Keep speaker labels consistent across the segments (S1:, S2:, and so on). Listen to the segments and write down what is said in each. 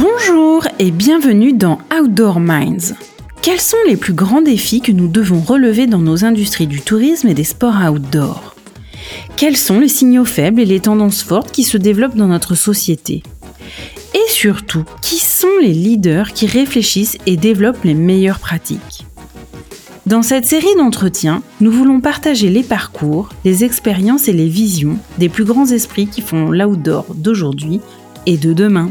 S1: Bonjour et bienvenue dans Outdoor Minds. Quels sont les plus grands défis que nous devons relever dans nos industries du tourisme et des sports outdoor? Quels sont les signaux faibles et les tendances fortes qui se développent dans notre société? Et surtout, qui sont les leaders qui réfléchissent et développent les meilleures pratiques? Dans cette série d'entretiens, nous voulons partager les parcours, les expériences et les visions des plus grands esprits qui font l'outdoor d'aujourd'hui et de demain.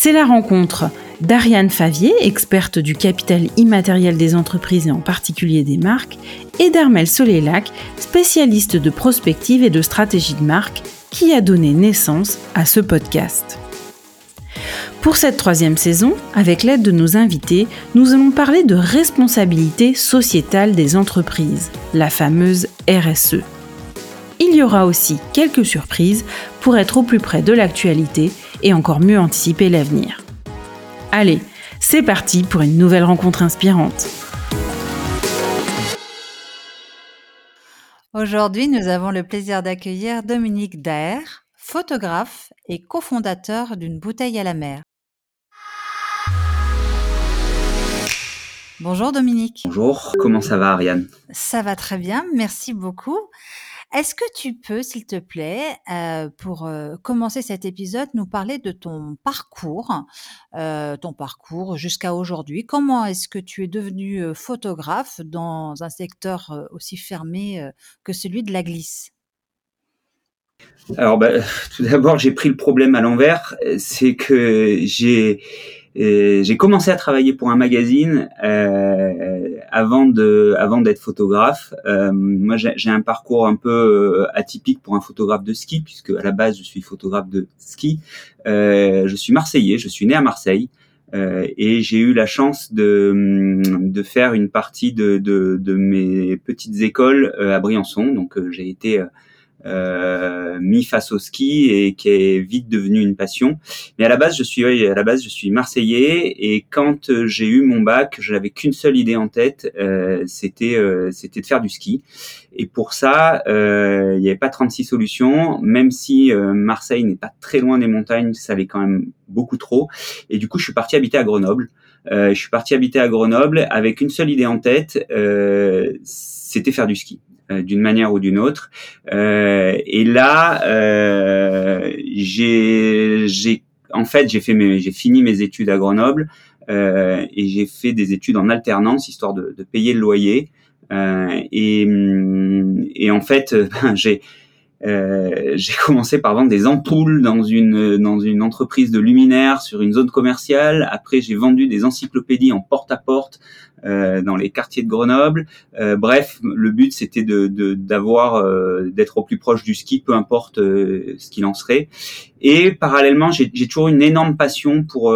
S1: C'est la rencontre d'Ariane Favier, experte du capital immatériel des entreprises et en particulier des marques, et d'Armel Solélac, spécialiste de prospective et de stratégie de marque, qui a donné naissance à ce podcast. Pour cette troisième saison, avec l'aide de nos invités, nous allons parler de responsabilité sociétale des entreprises, la fameuse RSE. Il y aura aussi quelques surprises pour être au plus près de l'actualité et encore mieux anticiper l'avenir. Allez, c'est parti pour une nouvelle rencontre inspirante.
S2: Aujourd'hui, nous avons le plaisir d'accueillir Dominique Daer, photographe et cofondateur d'une bouteille à la mer. Bonjour Dominique.
S3: Bonjour, comment ça va Ariane?
S2: Ça va très bien, merci beaucoup. Est-ce que tu peux, s'il te plaît, euh, pour euh, commencer cet épisode, nous parler de ton parcours, euh, ton parcours jusqu'à aujourd'hui? Comment est-ce que tu es devenu photographe dans un secteur aussi fermé que celui de la glisse?
S3: Alors, bah, tout d'abord, j'ai pris le problème à l'envers. C'est que j'ai j'ai commencé à travailler pour un magazine euh, avant de avant d'être photographe. Euh, moi, j'ai un parcours un peu euh, atypique pour un photographe de ski, puisque à la base, je suis photographe de ski. Euh, je suis marseillais, je suis né à Marseille. Euh, et j'ai eu la chance de, de faire une partie de, de, de mes petites écoles à Briançon. Donc j'ai été euh, mis face au ski et qui est vite devenu une passion. Mais à la base, je suis à la base, je suis marseillais et quand euh, j'ai eu mon bac, je n'avais qu'une seule idée en tête, euh, c'était euh, c'était de faire du ski. Et pour ça, euh, il n'y avait pas 36 solutions, même si Marseille n'est pas très loin des montagnes, ça allait quand même beaucoup trop. Et du coup, je suis parti habiter à Grenoble. je suis parti habiter à Grenoble avec une seule idée en tête, c'était faire du ski. Euh, d'une manière ou d'une autre. Euh, et là, euh, j'ai, en fait, j'ai fait j'ai fini mes études à Grenoble et j'ai fait des études en alternance histoire de, de payer le loyer. Et, et en fait, ben, j'ai euh, j'ai commencé par vendre des ampoules dans une dans une entreprise de luminaires sur une zone commerciale. Après, j'ai vendu des encyclopédies en porte à porte euh, dans les quartiers de Grenoble. Euh, bref, le but c'était de d'avoir euh, d'être au plus proche du ski, peu importe euh, ce qu'il en serait. Et parallèlement, j'ai toujours une énorme passion pour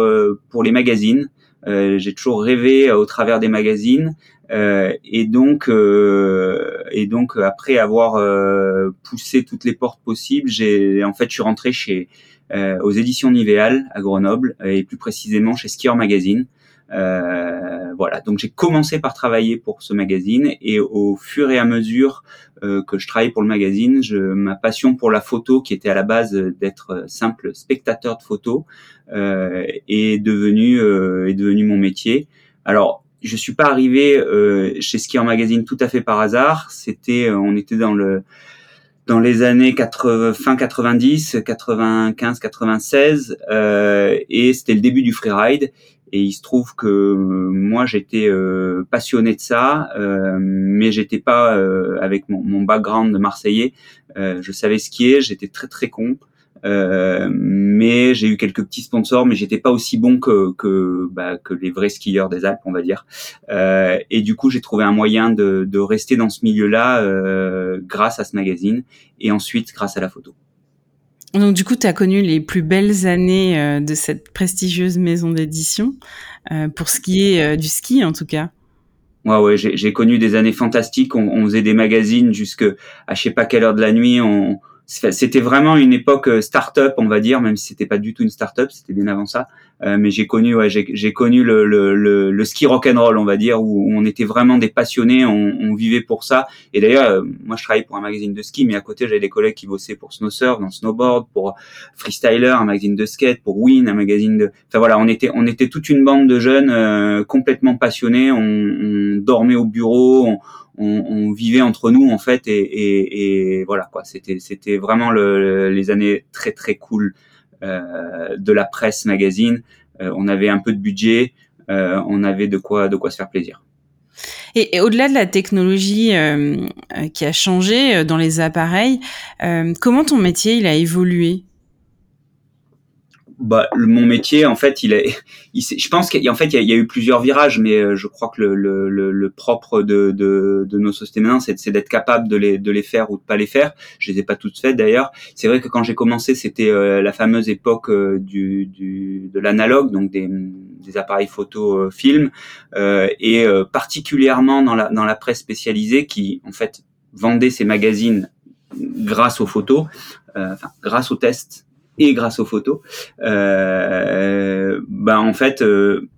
S3: pour les magazines. j'ai toujours rêvé au travers des magazines. Et donc, et donc après avoir euh, poussé toutes les portes possibles, j'ai en fait je suis rentré chez aux éditions Nivéal à Grenoble et plus précisément chez Skier Magazine. Euh, voilà, donc j'ai commencé par travailler pour ce magazine et au fur et à mesure euh, que je travaillais pour le magazine, je, ma passion pour la photo, qui était à la base d'être simple spectateur de photos, euh, est devenue est devenu mon métier. Alors je suis pas arrivé euh, chez Skier Magazine tout à fait par hasard. C'était, euh, on était dans le dans les années 80, fin 90, 95, 96, euh, et c'était le début du freeride. Et il se trouve que euh, moi j'étais euh, passionné de ça, euh, mais j'étais pas avec mon, mon, background de Marseillais. je savais skier, j'étais très très con. Euh, mais j'ai eu quelques petits sponsors, mais j'étais pas aussi bon que que, bah, que les vrais skieurs des Alpes, on va dire. Euh, et du coup, j'ai trouvé un moyen de, de rester dans ce milieu-là euh, grâce à ce magazine et ensuite grâce à la photo.
S1: Donc du coup, tu as connu les plus belles années euh, de cette prestigieuse maison d'édition, euh, pour ce qui est euh, du ski en tout cas.
S3: Ouais, ouais, j'ai connu des années fantastiques. On, on, faisait des magazines jusque à je sais pas quelle heure de la nuit. On, c'était vraiment une époque euh, start-up, on va dire, même si c'était pas du tout une start-up, c'était bien avant ça. Euh, mais j'ai connu, ouais, j'ai connu le, le, le, le, ski rock and roll, on va dire, où, on était vraiment des passionnés, on, on vivait pour ça. Et d'ailleurs, euh, moi, je travaillais pour un magazine de ski, mais à côté, j'avais des collègues qui bossaient pour Snowsurf, dans Snowboard, pour Freestyler, un magazine de skate, pour Win, un magazine de. Enfin voilà, on était, on était toute une bande de jeunes euh, complètement passionnés. On, on, dormait au bureau. On, on, on, vivait entre nous en fait et, et, et voilà quoi c'était c'était vraiment le, les années très très cool de la presse magazine. Euh, on avait un peu de budget, euh, on avait de quoi de quoi se faire plaisir.
S1: Et, au-delà de la technologie qui a changé dans les appareils, comment ton métier il a évolué?
S3: Bah, mon métier, en fait, il est, je pense qu'en fait, il y, a, eu plusieurs virages, mais euh, je crois que le, le, le, propre de, de, de, nos sociétés maintenant, c'est d'être capable de les, de les faire ou de pas les faire. Je les ai pas toutes faites d'ailleurs. C'est vrai que quand j'ai commencé, c'était euh, la fameuse époque euh, du, du, de l'analogue, donc des, des, appareils photo film, et particulièrement dans la, dans la presse spécialisée qui, en fait, vendait ses magazines grâce aux photos, enfin, grâce aux tests et grâce aux photos, euh, ben en fait, euh,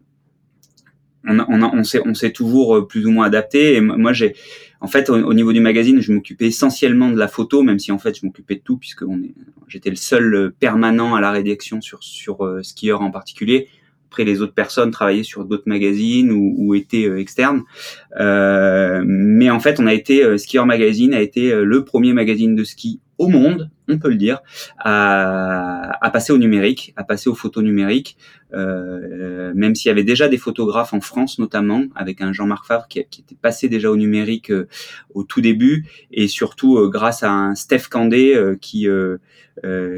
S3: on, on, on s'est on s'est toujours euh, plus ou moins adapté. Et moi, j'ai, en fait, au, niveau du magazine, je m'occupais essentiellement de la photo, même si en fait, je m'occupais de tout puisque j'étais le seul permanent à la rédaction sur sur euh, en particulier. Après, les autres personnes travaillaient sur d'autres magazines ou, ou étaient externes. Euh, mais en fait, on a été Skieur Magazine a été le premier magazine de ski au monde, on peut le dire, à, à passer au numérique, à passer aux photos numériques, euh, même s'il y avait déjà des photographes en France notamment, avec un Jean-Marc Favre qui, qui, était passé déjà au numérique euh, au tout début, et surtout euh, grâce à un Steph Candé euh, qui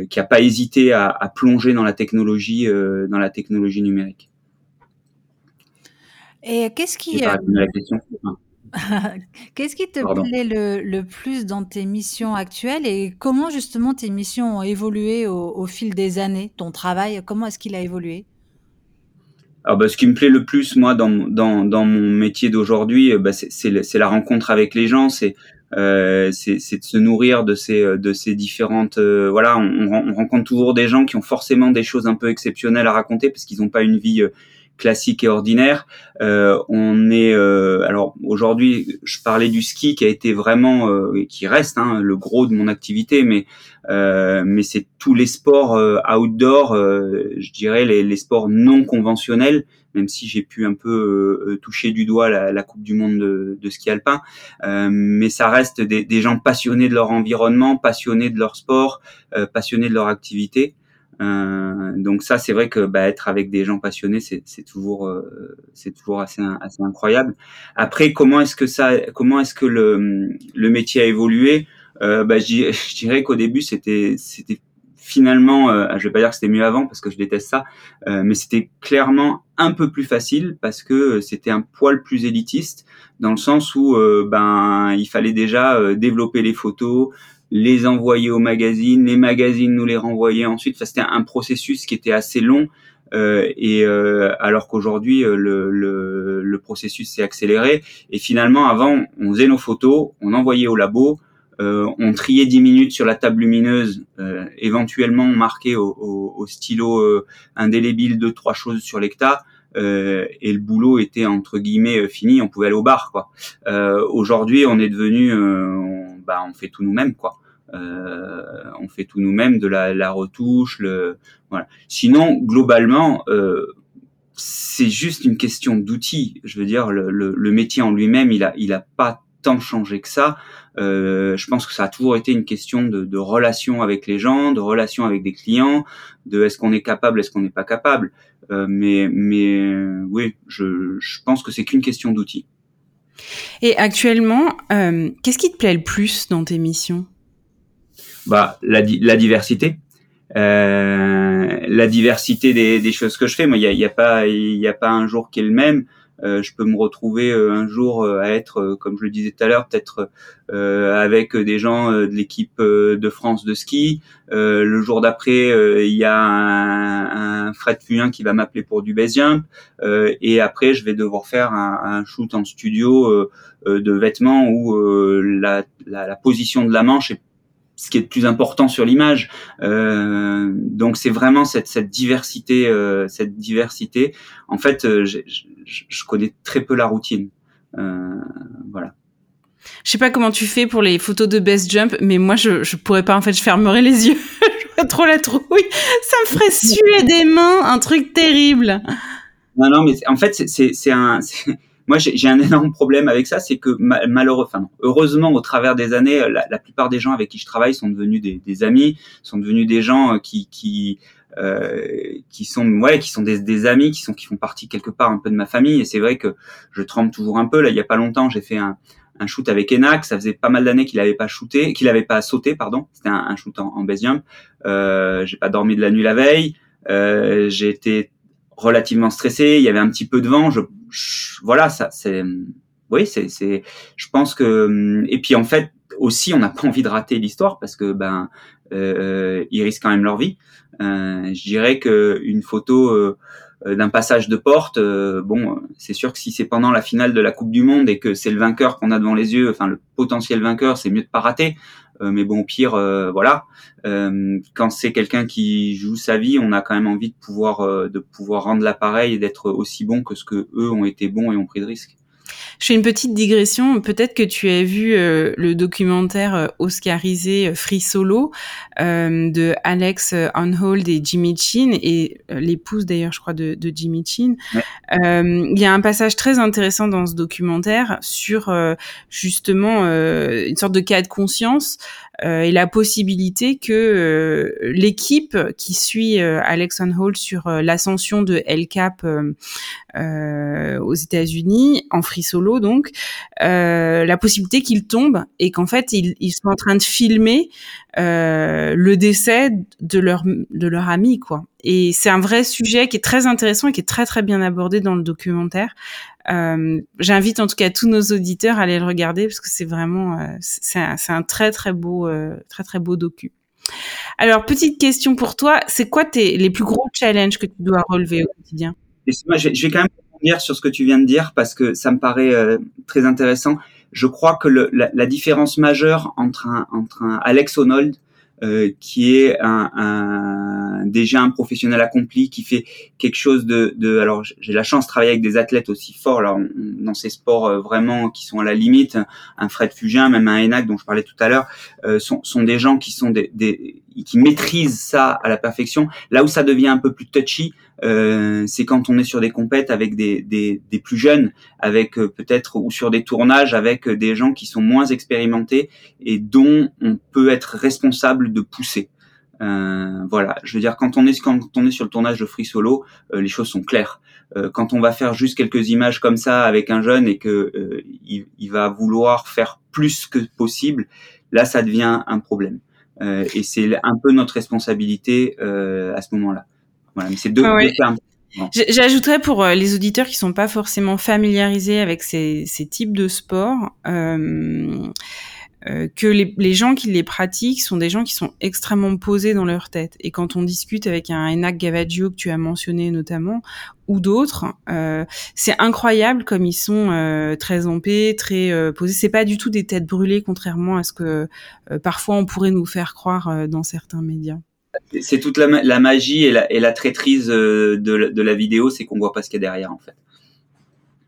S3: qui a pas hésité à, à, plonger dans la technologie dans la technologie numérique.
S2: Et qu'est-ce qui la question Qu'est-ce qui te plaît le, plus dans tes missions actuelles et comment justement tes missions ont évolué au, fil des années Ton travail, comment est-ce qu'il a évolué?
S3: Alors, bah, ce qui me plaît le plus, moi, dans, dans, dans mon métier d'aujourd'hui, bah, c'est la rencontre avec les gens, c'est euh, c'est de se nourrir de ces de ces différentes euh, voilà on, on, rencontre toujours des gens qui ont forcément des choses un peu exceptionnelles à raconter parce qu'ils n'ont pas une vie euh, classique et ordinaire. Euh, on est euh, alors aujourd'hui, je parlais du ski qui a été vraiment euh, qui reste hein, le gros de mon activité, mais mais c'est tous les sports outdoor, je dirais les, les, sports non conventionnels. Même si j'ai pu un peu toucher du doigt la, la Coupe du Monde de, de ski alpin, mais ça reste des, des, gens passionnés de leur environnement, passionnés de leur sport, passionnés de leur activité. Euh, donc ça, c'est vrai que bah, être avec des gens passionnés, c'est toujours, euh, c'est toujours assez, assez incroyable. Après, comment est-ce que ça, comment est-ce que le, le métier a évolué? Euh, bah, je, dirais qu'au début, c'était, c'était finalement, euh, je vais pas dire que c'était mieux avant parce que je déteste ça, euh, mais c'était clairement un peu plus facile parce que c'était un poil plus élitiste dans le sens où ben il fallait déjà développer les photos, les envoyer aux magazines, les magazines nous les renvoyaient ensuite. Enfin, c'était un processus qui était assez long. Euh, et euh, alors qu'aujourd'hui euh, le, le, le, processus s'est accéléré et finalement avant on faisait nos photos, on envoyait au labo, euh, on triait 10 minutes sur la table lumineuse, euh, éventuellement on marquait au, au, au stylo indélébile deux trois choses sur l'hectare et le boulot était entre guillemets fini, on pouvait aller au bar quoi. Aujourd'hui on est devenu bah, on fait tout nous-mêmes, quoi. Euh, on fait tout nous-mêmes, de la, la, retouche, le voilà. Sinon, globalement, euh, c'est juste une question d'outils. Je veux dire, le, le, le métier en lui-même, il a, il a pas tant changé que ça. Euh, je pense que ça a toujours été une question de, de, relation avec les gens, de relation avec des clients, de est-ce qu'on est capable, est-ce qu'on n'est pas capable. Euh, mais, mais oui, je, je pense que c'est qu'une question d'outils.
S1: Et actuellement, euh, qu'est-ce qui te plaît le plus dans tes missions?
S3: Bah la, diversité. Euh, la diversité des, des, choses que je fais. Moi, il y a, y a, pas, il a pas un jour qui est le même. Euh, je peux me retrouver euh, un jour euh, à être, comme je le disais tout à l'heure, peut-être avec des gens de l'équipe de France de ski. le jour d'après, il y a un, un Fred Fuyen qui va m'appeler pour du base jump. et après, je vais devoir faire un, un shoot en studio de vêtements où la, la, la, position de la manche est ce qui est le plus important sur l'image. Euh, donc c'est vraiment cette, cette diversité, euh, cette diversité. En fait, euh, je, connais très peu la routine. Euh, voilà.
S1: Je sais pas comment tu fais pour les photos de best jump, mais moi je je pourrais pas en fait, je fermerais les yeux. je trop la trouille. Ça me ferait suer des mains, un truc terrible.
S3: Non non, mais en fait c'est c'est un moi, j'ai un énorme problème avec ça, c'est que malheureusement, heureusement, au travers des années, la, la, plupart des gens avec qui je travaille sont devenus des, des amis, sont devenus des gens euh, qui, qui euh, qui sont ouais qui sont des, des, amis qui sont qui font partie quelque part un peu de ma famille. Et c'est vrai que je tremble toujours un peu. Là il y a pas longtemps j'ai fait un, un shoot avec Enac. Ça faisait pas mal d'années qu'il avait pas shooté qu'il avait pas sauté pardon. C'était un, un, shoot en, en base jump. Euh, j'ai pas dormi de la nuit la veille. Euh, j'ai été relativement stressé. Il y avait un petit peu de vent. Je voilà, ça, c'est, oui, c'est, c'est, je pense que, et puis en fait aussi, on n'a pas envie de rater l'histoire parce que ben, euh, ils risquent quand même leur vie. Euh, je dirais que une photo euh, d'un passage de porte, euh, bon, c'est sûr que si c'est pendant la finale de la Coupe du Monde et que c'est le vainqueur qu'on a devant les yeux, enfin le potentiel vainqueur, c'est mieux de pas rater. Euh, mais bon, au pire, euh, voilà. Euh, quand c'est quelqu'un qui joue sa vie, on a quand même envie de pouvoir de pouvoir rendre l'appareil et d'être aussi bon que ce que eux ont été bons et ont pris de risques.
S1: Je fais une petite digression. Peut-être que tu as vu euh, le documentaire euh, oscarisé euh, Free Solo de Alex Onhold et Jimmy Chin et l'épouse d'ailleurs, je crois, de, de Jimmy Chin. il y a un passage très intéressant dans ce documentaire sur justement une sorte de cas de conscience euh, et la possibilité que euh, l'équipe qui suit euh, Alex Hall sur l'ascension de El Cap aux États-Unis en free solo donc la possibilité qu'il tombe et qu'en fait ils, ils, sont en train de filmer le décès de leur de leur ami quoi. Et c'est un vrai sujet qui est très intéressant et qui est très très bien abordé dans le documentaire. Euh, J'invite en tout cas tous nos auditeurs à aller le regarder parce que c'est vraiment euh, c'est un, très très beau euh, très très beau docu. Alors petite question pour toi, c'est quoi tes les plus gros challenges que tu dois relever au quotidien?
S3: Moi, je, vais quand même sur ce que tu viens de dire parce que ça me paraît euh, très intéressant. Je crois que le, la, la, différence majeure entre un, entre un Alex Honnold euh, qui est un, un, déjà un professionnel accompli, qui fait quelque chose de, de alors j'ai la chance de travailler avec des athlètes aussi forts là, dans ces sports euh, vraiment qui sont à la limite, un Fred Fugin, même un Enac dont je parlais tout à l'heure, euh, sont, sont des gens qui sont des, des qui maîtrisent ça à la perfection. Là où ça devient un peu plus touchy, euh, c'est quand on est sur des compètes avec des, des, des plus jeunes, avec euh, peut-être ou sur des tournages avec des gens qui sont moins expérimentés et dont on peut être responsable de pousser. Euh, voilà, je veux dire quand on est quand on est sur le tournage de Free Solo, euh, les choses sont claires. Euh, quand on va faire juste quelques images comme ça avec un jeune et que il, il, va vouloir faire plus que possible, là ça devient un problème. Et c'est un peu notre responsabilité à ce moment-là. Voilà, mais c'est deux, ah
S1: J'ajouterais pour euh, les auditeurs qui sont pas forcément familiarisés avec ces, ces types de sports, euh, euh, que les, les, gens qui les pratiquent sont des gens qui sont extrêmement posés dans leur tête. Et quand on discute avec un Enak Gavaggio que tu as mentionné notamment, ou d'autres, euh, c'est incroyable comme ils sont euh, très en très euh, posés. C'est pas du tout des têtes brûlées, contrairement à ce que parfois on pourrait nous faire croire dans certains médias
S3: c'est toute la, magie et la, et la traîtrise euh, de, de, la vidéo, c'est qu'on voit pas ce qu'il y a derrière en fait.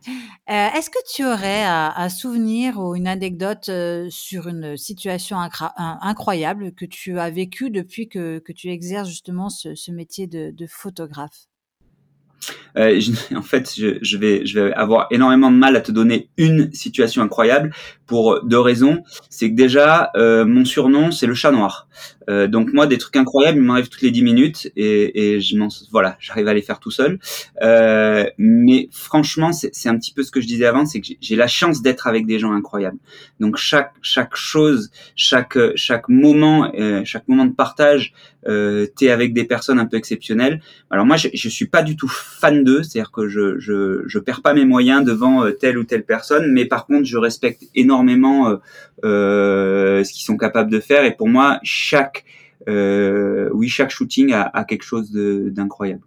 S2: Euh, est-ce que tu aurais un, souvenir ou une anecdote euh, sur une situation incroyable que tu as vécue depuis que, tu exerces justement ce, métier de, photographe?
S3: Euh, en fait, je, vais, avoir énormément de mal à te donner une situation incroyable pour deux raisons. C'est que déjà, mon surnom, c'est le chat noir. Euh, donc moi, des trucs incroyables, ils m'arrivent toutes les dix minutes et, et je m'en, voilà, j'arrive à les faire tout seul. Euh, mais franchement, c'est un petit peu ce que je disais avant, c'est que j'ai la chance d'être avec des gens incroyables. Donc chaque chaque chose, chaque chaque moment, euh, chaque moment de partage, euh, t'es avec des personnes un peu exceptionnelles. Alors moi, je, je suis pas du tout fan d'eux, c'est-à-dire que je, je je perds pas mes moyens devant euh, telle ou telle personne, mais par contre, je respecte énormément euh, euh, ce qu'ils sont capables de faire. Et pour moi, chaque oui, chaque shooting a, a quelque chose d'incroyable.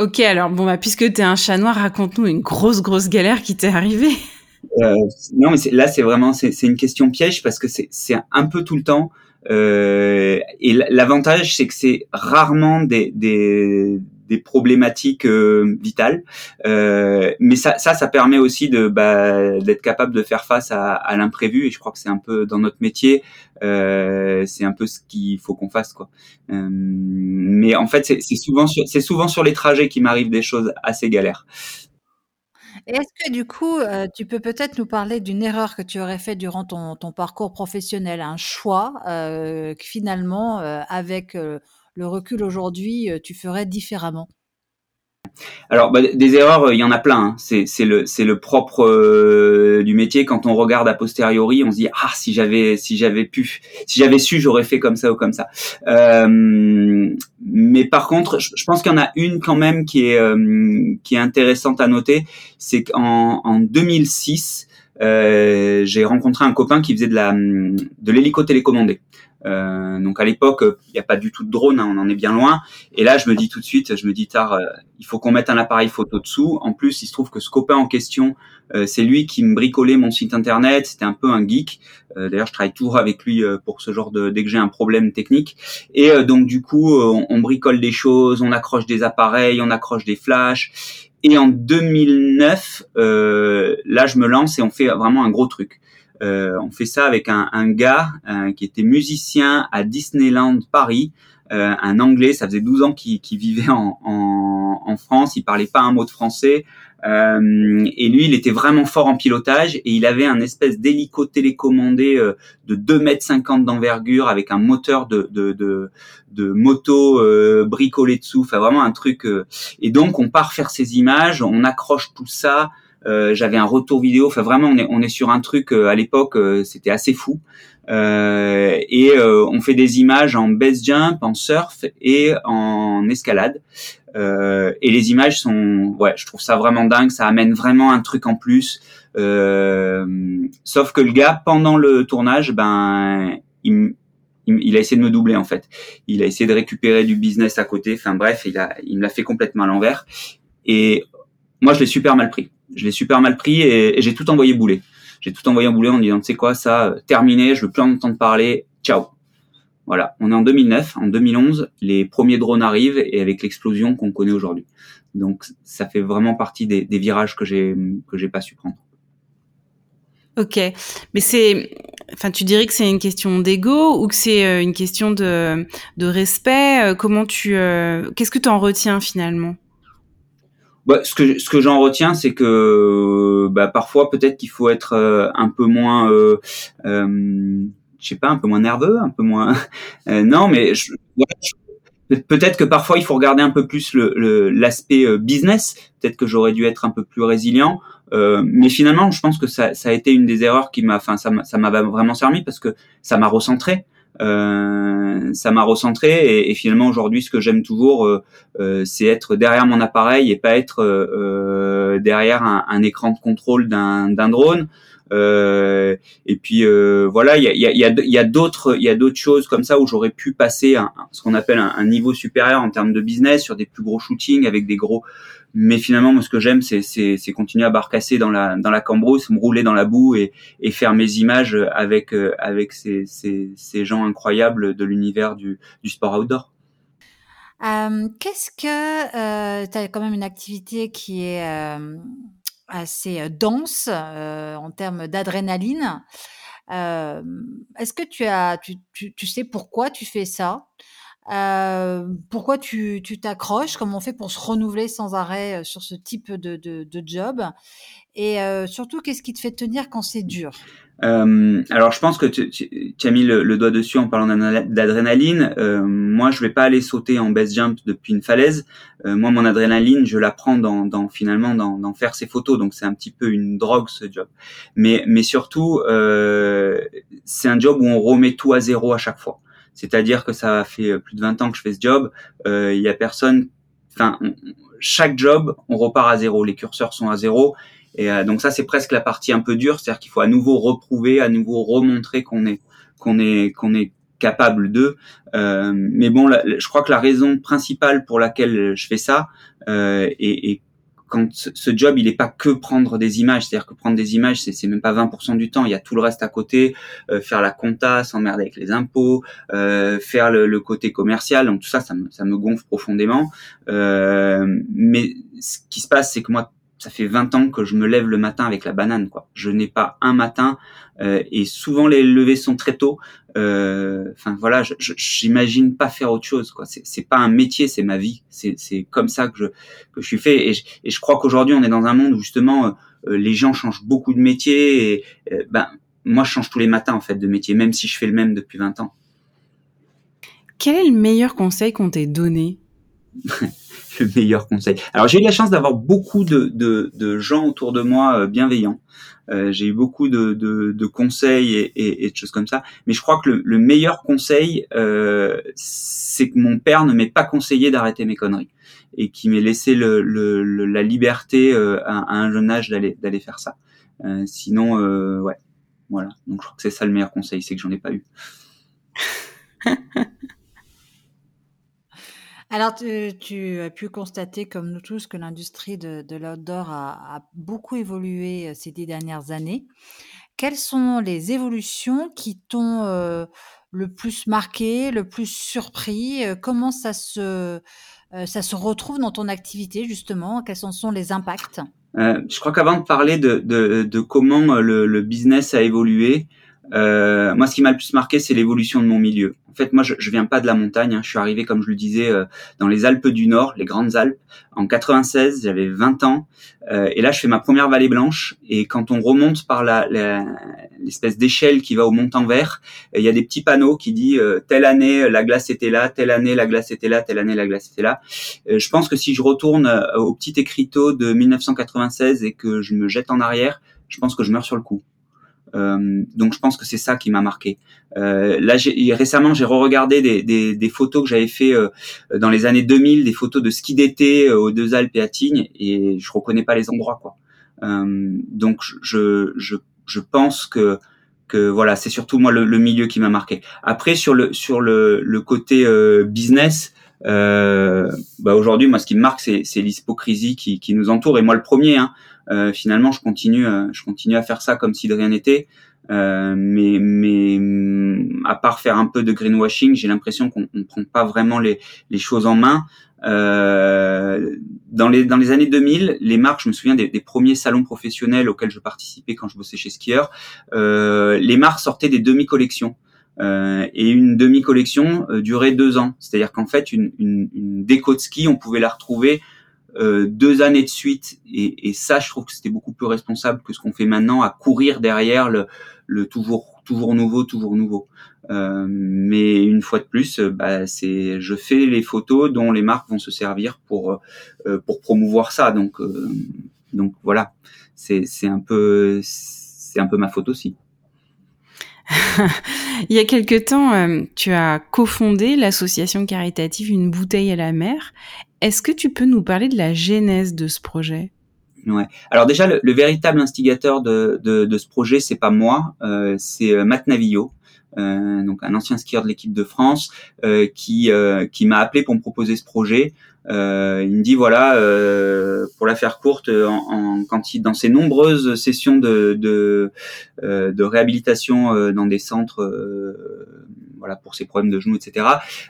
S1: Ok, alors bon, bah, puisque tu es un chat noir, raconte-nous une grosse, grosse galère qui t'est arrivée.
S3: non, mais là, c'est vraiment c'est une question piège parce que c'est un peu tout le temps. Euh, et l'avantage, c'est que c'est rarement des, des, des problématiques euh, vitales, euh, mais ça, ça, ça permet aussi bah, d'être capable de faire face à, l'imprévu. Et je crois que c'est un peu dans notre métier, euh, c'est un peu ce qu'il faut qu'on fasse, quoi. Mais en fait, c'est souvent c'est souvent sur les trajets qui m'arrivent des choses assez galères.
S2: Est-ce que du coup, tu peux peut-être nous parler d'une erreur que tu aurais fait durant ton, parcours professionnel, un choix finalement, avec le recul aujourd'hui, euh, tu ferais différemment?
S3: Alors, bah, des erreurs, euh, il y en a plein. Hein. C'est, le, le propre euh, du métier. Quand on regarde a posteriori, on se dit ah si j'avais, si j'avais pu, si j'avais su, j'aurais fait comme ça ou comme ça. Euh, mais par contre, je, pense qu'il y en a une quand même qui est, qui est intéressante à noter. C'est qu'en en 2006, euh, j'ai rencontré un copain qui faisait de la, de l'hélico télécommandé. Euh, donc à l'époque, il n'y a pas du tout de drone, hein, on en est bien loin. Et là, je me dis tout de suite, je me dis tard, euh, il faut qu'on mette un appareil photo dessous. En plus, il se trouve que ce copain en question, euh, c'est lui qui me bricolait mon site internet. C'était un peu un geek. D'ailleurs, je travaille toujours avec lui pour ce genre de dès que j'ai un problème technique. Et donc du coup, on, bricole des choses, on accroche des appareils, on accroche des flashs. Et en 2009, là, je me lance et on fait vraiment un gros truc. Euh, on fait ça avec un, un gars euh, qui était musicien à Disneyland Paris, euh, un Anglais. Ça faisait 12 ans qu'il vivait en, en, en, France. Il parlait pas un mot de français. Euh, et lui, il était vraiment fort en pilotage et il avait un espèce d'hélico télécommandé euh, de 2 mètres 50 d'envergure avec un moteur de, de, de, de moto euh, bricolé dessous. Enfin, vraiment un truc. et donc, on part faire ces images, on accroche tout ça. Euh, j'avais un retour vidéo. Enfin, vraiment, on est, on est sur un truc euh, à l'époque, euh, c'était assez fou. et on fait des images en base jump, en surf et en escalade. et les images sont, ouais, je trouve ça vraiment dingue. Ça amène vraiment un truc en plus. sauf que le gars, pendant le tournage, ben, il, il, a essayé de me doubler en fait. Il a essayé de récupérer du business à côté. Enfin bref, il a, il me l'a fait complètement à l'envers. Et moi, je l'ai super mal pris je l'ai super mal pris et, j'ai tout envoyé bouler. J'ai tout envoyé en boulet en disant, tu sais quoi, ça, terminé, je veux plus entendre parler, ciao. Voilà, on est en 2009, en 2011, les premiers drones arrivent et avec l'explosion qu'on connaît aujourd'hui. Donc ça fait vraiment partie des, virages que j'ai que j'ai pas su prendre.
S1: Ok, mais c'est, enfin, tu dirais que c'est une question d'ego ou que c'est euh, une question de, de respect? Euh, comment tu, euh, qu'est-ce que tu en retiens finalement?
S3: Bah, ce que ce que j'en retiens, c'est que bah, parfois peut-être qu'il faut être euh, un peu moins, euh, euh, je sais pas, un peu moins nerveux, un peu moins. Euh, non, mais je, peut-être que parfois il faut regarder un peu plus le l'aspect business. Peut-être que j'aurais dû être un peu plus résilient. mais finalement, je pense que ça, ça a été une des erreurs qui m'a, enfin, ça m'a vraiment servi parce que ça m'a recentré. Euh, ça m'a recentré et, finalement aujourd'hui ce que j'aime toujours euh, euh, c'est être derrière mon appareil et pas être derrière un, écran de contrôle d'un drone euh, et puis euh, voilà, il y a, a, d'autres il y a d'autres choses comme ça où j'aurais pu passer un, ce qu'on appelle un, niveau supérieur en termes de business sur des plus gros shootings avec des gros. Mais finalement, moi, ce que j'aime, c'est, continuer à barcasser dans la dans la cambrousse, me rouler dans la boue et, faire mes images avec euh, avec ces, ces, ces gens incroyables de l'univers du, du sport outdoor.
S2: Euh, qu'est-ce que euh, tu as quand même une activité qui est euh, assez dense en termes d'adrénaline. Est-ce que tu as, tu, tu, tu, sais pourquoi tu fais ça? Pourquoi tu t'accroches? Comment on fait pour se renouveler sans arrêt sur ce type de, de, de job? Et surtout, qu'est-ce qui te fait tenir quand c'est dur?
S3: Euh, alors je pense que tu, tu, as mis le, doigt dessus en parlant d'adrénaline. Euh, moi, je vais pas aller sauter en base jump depuis une falaise. Euh, moi, mon adrénaline, je la prends dans, dans finalement dans, dans, faire ces photos. Donc c'est un petit peu une drogue ce job. Mais mais surtout, euh, c'est un job où on remet tout à zéro à chaque fois. C'est-à-dire que ça fait plus de 20 ans que je fais ce job. Euh, il y a personne. Enfin, chaque job, on repart à zéro. Les curseurs sont à zéro et euh, donc ça, c'est presque la partie un peu dure, c'est-à-dire qu'il faut à nouveau reprouver, à nouveau remontrer qu'on est qu'on est qu'on est capable de. Euh, mais bon, je crois que la raison principale pour laquelle je fais ça, euh, et, et, quand ce job il est pas que prendre des images, c'est-à-dire que prendre des images c'est même pas 20% du temps, il y a tout le reste à côté, euh, faire la compta, s'emmerder avec les impôts, euh, faire le, côté commercial, donc tout ça ça me, ça me gonfle profondément. Euh, mais ce qui se passe c'est que moi ça fait 20 ans que je me lève le matin avec la banane quoi. Je n'ai pas un matin euh, et souvent les levées sont très tôt. Euh, enfin voilà, j'imagine pas faire autre chose quoi. C'est pas un métier, c'est ma vie. C'est comme ça que je que je suis fait et je, et je crois qu'aujourd'hui on est dans un monde où justement euh, les gens changent beaucoup de métier et ben moi je change tous les matins en fait de métier même si je fais le même depuis 20 ans.
S1: Quel est le meilleur conseil qu'on t'ait donné?
S3: le meilleur conseil. Alors j'ai eu la chance d'avoir beaucoup de, de, de, gens autour de moi bienveillants. Euh, j'ai eu beaucoup de, de, conseils et, et, et, de choses comme ça. Mais je crois que le, le meilleur conseil, euh, c'est que mon père ne m'ait pas conseillé d'arrêter mes conneries et qui m'ait laissé le, le, la liberté euh, à, un jeune âge d'aller d'aller faire ça. Euh, sinon, euh, ouais, voilà. Donc je crois que c'est ça le meilleur conseil, c'est que j'en ai pas eu.
S2: Alors, tu, as pu constater, comme nous tous, que l'industrie de, de l'outdoor a, beaucoup évolué euh, ces dix dernières années. Quelles sont les évolutions qui t'ont euh, le plus marqué, le plus surpris euh, Comment ça se, ça se retrouve dans ton activité, justement? Quels en sont les impacts?
S3: Je crois qu'avant de parler de, comment le, business a évolué, euh, moi, ce qui m'a le plus marqué, c'est l'évolution de mon milieu. En fait, moi, je, je viens pas de la montagne. Hein. Je suis arrivé, comme je le disais, euh, dans les Alpes du Nord, les Grandes Alpes, en 96. J'avais 20 ans, euh, et là, je fais ma première vallée blanche. Et quand on remonte par la, l'espèce d'échelle qui va au Mont-en-Vert, il y a des petits panneaux qui disent euh, telle année la glace était là, telle année la glace était là, telle année la glace était là. je pense que si je retourne au petit écriteau de 1996 et que je me jette en arrière, je pense que je meurs sur le coup. Euh, donc je pense que c'est ça qui m'a marqué. Euh, là, récemment, j'ai re-regardé des, des, des, photos que j'avais fait euh, dans les années 2000, des photos de ski d'été euh, aux Deux Alpes et à Tignes, et je reconnais pas les endroits, quoi. Euh, donc je, je, je pense que que voilà, c'est surtout moi le, le, milieu qui m'a marqué. Après sur le sur le, le côté business, bah aujourd'hui, moi, ce qui me marque, c'est l'hypocrisie qui, qui, nous entoure. Et moi, le premier, hein, finalement, je continue, euh, je continue à faire ça comme si de rien n'était. Euh, mais, mais à part faire un peu de greenwashing, j'ai l'impression qu'on ne prend pas vraiment les, les choses en main. Euh, dans les dans les années 2000, les marques, je me souviens des, des premiers salons professionnels auxquels je participais quand je bossais chez Skieur, euh, les marques sortaient des demi-collections. Euh, et une demi-collection euh, durait deux ans. C'est-à-dire qu'en fait, une, une, une, déco de ski, on pouvait la retrouver euh, deux années de suite. Et, et ça, je trouve que c'était beaucoup plus responsable que ce qu'on fait maintenant à courir derrière le, le toujours toujours nouveau, toujours nouveau. Euh, mais une fois de plus, bah, c'est je fais les photos dont les marques vont se servir pour pour promouvoir ça. Donc donc voilà, c'est c'est un peu c'est un peu ma faute aussi.
S1: Il y a quelque temps, euh, tu as cofondé l'association caritative Une bouteille à la mer. Est-ce que tu peux nous parler de la genèse de ce projet?
S3: Ouais. Alors déjà, le, véritable instigateur de, ce projet, c'est pas moi, euh, c'est euh, Matt Navillo, euh, donc un ancien skieur de l'équipe de France, euh, qui qui m'a appelé pour me proposer ce projet. Euh, il me dit voilà, euh, pour la faire courte, en, en, quand il, dans ses nombreuses sessions de de, euh, de réhabilitation euh, dans des centres, euh, voilà pour ses problèmes de genoux, etc.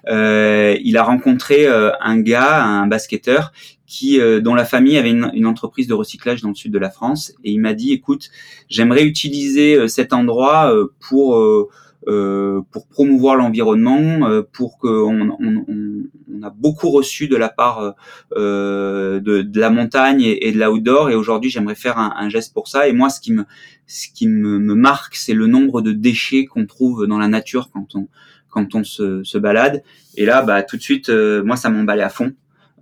S3: il a rencontré un gars, un basketteur qui dont la famille avait une, une, entreprise de recyclage dans le sud de la France et il m'a dit écoute j'aimerais utiliser cet endroit pour euh, pour promouvoir l'environnement, euh, pour qu'on on, on, a beaucoup reçu de la part euh, de, de, la montagne et, et de l'outdoor, et aujourd'hui j'aimerais faire un, un, geste pour ça. Et moi, ce qui me, ce qui me, me marque, c'est le nombre de déchets qu'on trouve dans la nature quand on, quand on se, se balade. Et là, bah, tout de suite, moi, ça m'emballait à fond.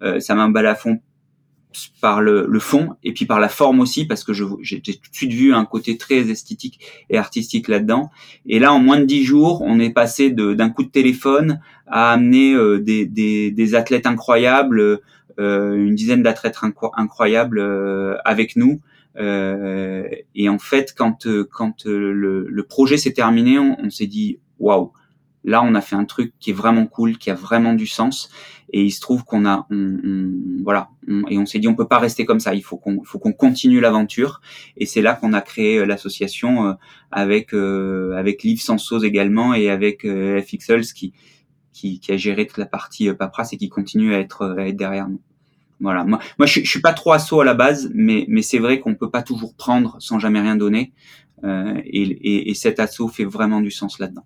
S3: Euh, ça m'emballait à fond par le, le, fond et puis par la forme aussi parce que j'ai tout de suite vu un côté très esthétique et artistique là-dedans. Et là, en moins de dix jours, on est passé d'un coup de téléphone à amener euh, des, des, des, athlètes incroyables, euh, une dizaine d'athlètes incroyables euh, avec nous. Euh, et en fait, quand quand le, le projet s'est terminé, on, on s'est dit waouh, là, on a fait un truc qui est vraiment cool, qui a vraiment du sens. Et il se trouve qu'on a, on, voilà, et on s'est dit on peut pas rester comme ça. Il faut qu'on, faut qu'on continue l'aventure. Et c'est là qu'on a créé euh, l'association euh, avec euh, avec Liv Sansos également et avec euh, qui, qui qui a géré toute la partie paperasse et qui continue à être à être derrière nous. Voilà. Moi, moi je, je suis pas trop assaut à la base, mais mais c'est vrai qu'on peut pas toujours prendre sans jamais rien donner. Euh, et, et, et cet assaut fait vraiment du sens là-dedans.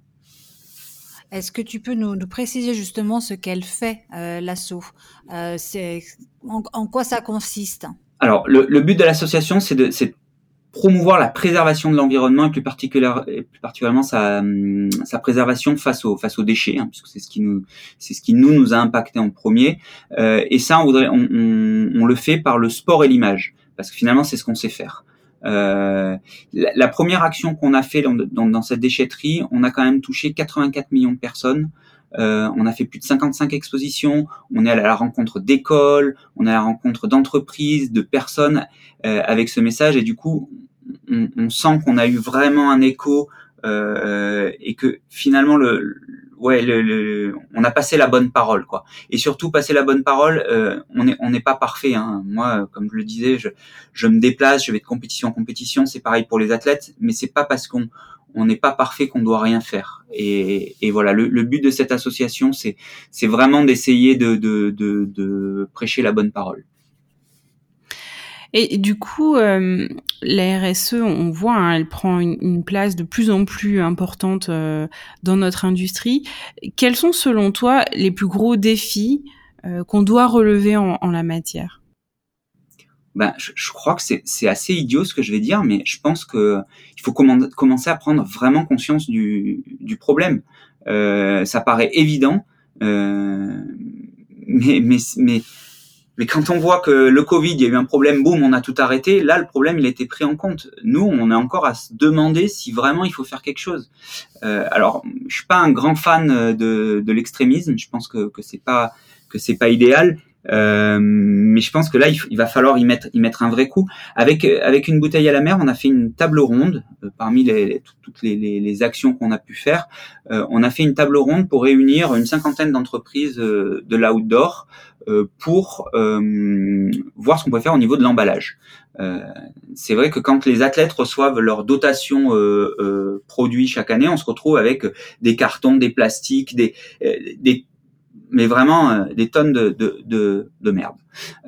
S2: Est-ce que tu peux nous, nous, préciser justement ce qu'elle fait, euh, l'assaut euh, en, quoi ça consiste?
S3: Alors, le, but de l'association, c'est de, promouvoir la préservation de l'environnement et plus, particulièrement sa, sa, préservation face aux, déchets, hein, puisque c'est ce qui nous, a impacté en premier. Euh, et ça, on, voudrait, on, le fait par le sport et l'image, parce que finalement, c'est ce qu'on sait faire. Euh, la, première action qu'on a fait dans, dans, dans, cette déchetterie, on a quand même touché 84 millions de personnes. Euh, on a fait plus de 55 expositions. On est à la rencontre d'écoles, on est à la rencontre d'entreprises, de personnes euh, avec ce message. Et du coup, on, on sent qu'on a eu vraiment un écho euh, et que finalement le, ouais, le, le, on a passé la bonne parole, quoi. Et surtout, passer la bonne parole, euh, on n'est on pas parfait. Hein. Moi, comme je le disais, je, je me déplace, je vais de compétition en compétition. C'est pareil pour les athlètes, mais c'est pas parce qu'on on n'est pas parfait qu'on doit rien faire. Et, et voilà, le, le, but de cette association, c'est c'est vraiment d'essayer de, de, de, de prêcher la bonne parole.
S1: Et du coup, euh, la RSE, on voit, hein, elle prend une, place de plus en plus importante euh, dans notre industrie. Quels sont, selon toi, les plus gros défis euh, qu'on doit relever en, la matière?
S3: Ben, je, crois que c'est assez idiot ce que je vais dire, mais je pense que il faut commencer à prendre vraiment conscience du, du problème. Ça paraît évident, mais, mais, mais mais quand on voit que le Covid, il y a eu un problème, boum, on a tout arrêté. Là, le problème, il a été pris en compte. Nous, on est encore à se demander si vraiment il faut faire quelque chose. Euh, alors, je suis pas un grand fan de, de l'extrémisme. Je pense que que c'est pas pas idéal. Euh, mais je pense que là, il, va falloir y mettre, y mettre un vrai coup. Avec, avec une bouteille à la mer, on a fait une table ronde euh, parmi les, toutes les, les, actions qu'on a pu faire. Euh, on a fait une table ronde pour réunir une cinquantaine d'entreprises euh, de l'outdoor euh, pour euh, voir ce qu'on peut faire au niveau de l'emballage. C'est vrai que quand les athlètes reçoivent leur dotation produits chaque année, on se retrouve avec des cartons, des plastiques, des, des mais vraiment euh, des tonnes de, de, de, de merde.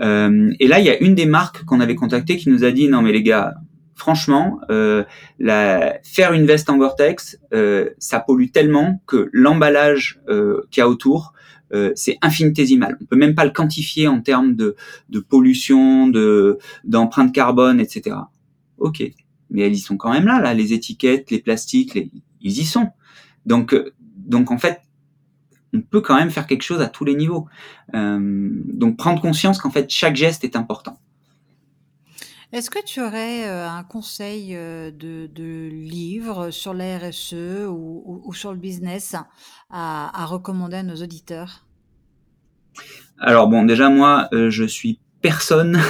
S3: Euh, et là, il y a une des marques qu'on avait contactées qui nous a dit non mais les gars, franchement, euh, la, faire une veste en Gore-Tex, euh, ça pollue tellement que l'emballage euh, qu'il y a autour, euh, c'est infinitésimal. On peut même pas le quantifier en termes de, de pollution, de d'empreinte carbone, etc. Ok, mais elles y sont quand même là, là, les étiquettes, les plastiques, les, ils y sont. Donc, donc en fait, on peut quand même faire quelque chose à tous les niveaux. Euh, donc prendre conscience qu'en fait chaque geste est important.
S2: Est-ce que tu aurais euh, un conseil euh, de, de, livre sur la RSE ou, ou, ou, sur le business à, à, recommander à nos auditeurs?
S3: Alors bon, déjà moi, euh, je suis personne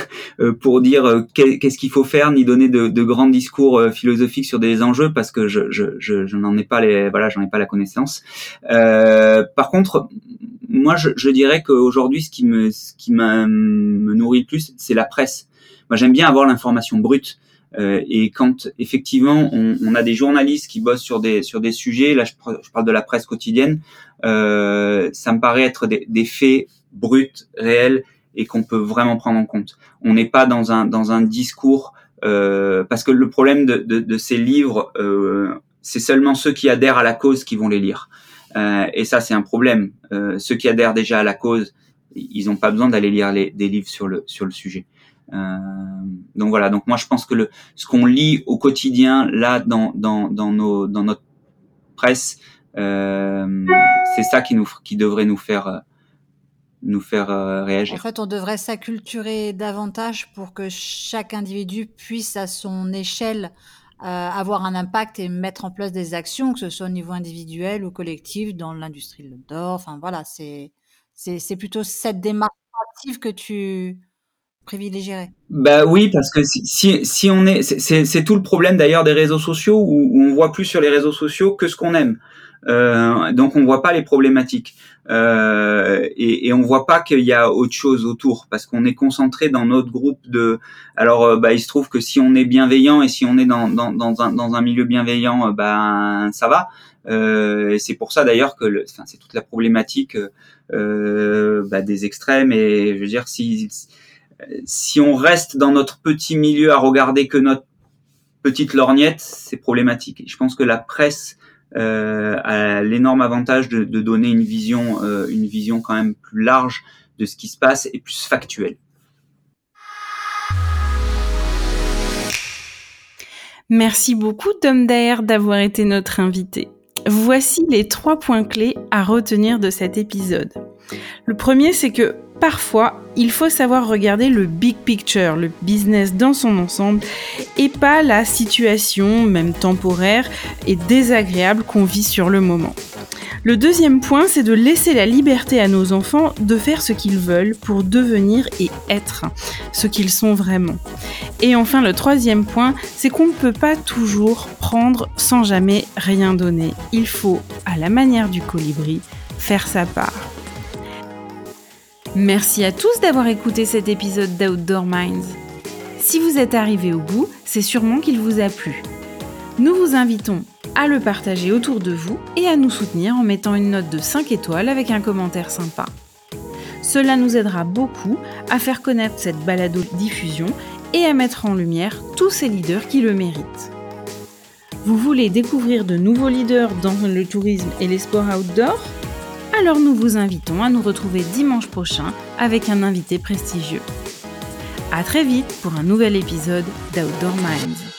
S3: euh, pour dire euh, qu'est-ce qu'il faut faire ni donner de, de, grands discours euh, philosophiques sur des enjeux parce que je, je, je, je n'en ai pas les voilà j'en ai pas la connaissance. Euh, par contre, moi je, je dirais qu'aujourd'hui ce qui me ce qui me nourrit le plus c'est la presse. Moi j'aime bien avoir l'information brute. Euh, et quand effectivement on, on, a des journalistes qui bossent sur des sur des sujets, là je, je parle de la presse quotidienne, euh, ça me paraît être des, des faits bruts, réels et qu'on peut vraiment prendre en compte. On n'est pas dans un dans un discours euh, parce que le problème de, de, de ces livres, euh, c'est seulement ceux qui adhèrent à la cause qui vont les lire. Euh, et ça, c'est un problème. Euh, ceux qui adhèrent déjà à la cause, ils n'ont pas besoin d'aller lire les, des livres sur le sur le sujet. Euh, donc voilà. Donc moi, je pense que le ce qu'on lit au quotidien là dans dans dans nos dans notre presse, euh, c'est ça qui nous qui devrait nous faire nous faire euh, réagir.
S2: En fait, on devrait s'acculturer davantage pour que chaque individu puisse, à son échelle, euh, avoir un impact et mettre en place des actions, que ce soit au niveau individuel ou collectif, dans l'industrie de l'outdoor. Enfin, voilà, c'est, c'est, plutôt cette démarche active que tu, privilégierais
S3: Bah oui, parce que si, si, on est, c'est tout le problème d'ailleurs des réseaux sociaux où, où, on voit plus sur les réseaux sociaux que ce qu'on aime. Euh, donc on voit pas les problématiques euh, et, et on voit pas qu'il y a autre chose autour parce qu'on est concentré dans notre groupe de. Alors euh, bah il se trouve que si on est bienveillant et si on est dans dans, dans, un, dans un milieu bienveillant, euh, ben ça va. Euh, et c'est pour ça d'ailleurs que enfin, c'est toute la problématique bah, des extrêmes et je veux dire si si on reste dans notre petit milieu à regarder que notre petite lorgnette, c'est problématique. Je pense que la presse euh, a l'énorme avantage de, de, donner une vision, euh, une vision quand même plus large de ce qui se passe et plus factuelle.
S1: Merci beaucoup Tom Daer d'avoir été notre invité. Voici les trois points clés à retenir de cet épisode. Le premier, c'est que parfois, il faut savoir regarder le big picture, le business dans son ensemble, et pas la situation, même temporaire et désagréable qu'on vit sur le moment. Le deuxième point, c'est de laisser la liberté à nos enfants de faire ce qu'ils veulent pour devenir et être ce qu'ils sont vraiment. Et enfin, le troisième point, c'est qu'on ne peut pas toujours prendre sans jamais rien donner. Il faut, à la manière du colibri, faire sa part. Merci à tous d'avoir écouté cet épisode d'Outdoor Minds. Si vous êtes arrivé au bout, c'est sûrement qu'il vous a plu. Nous vous invitons à le partager autour de vous et à nous soutenir en mettant une note de 5 étoiles avec un commentaire sympa. Cela nous aidera beaucoup à faire connaître cette balado-diffusion et à mettre en lumière tous ces leaders qui le méritent. Vous voulez découvrir de nouveaux leaders dans le tourisme et les sports outdoor? Alors nous vous invitons à nous retrouver dimanche prochain avec un invité prestigieux. A très vite pour un nouvel épisode d'Outdoor Minds.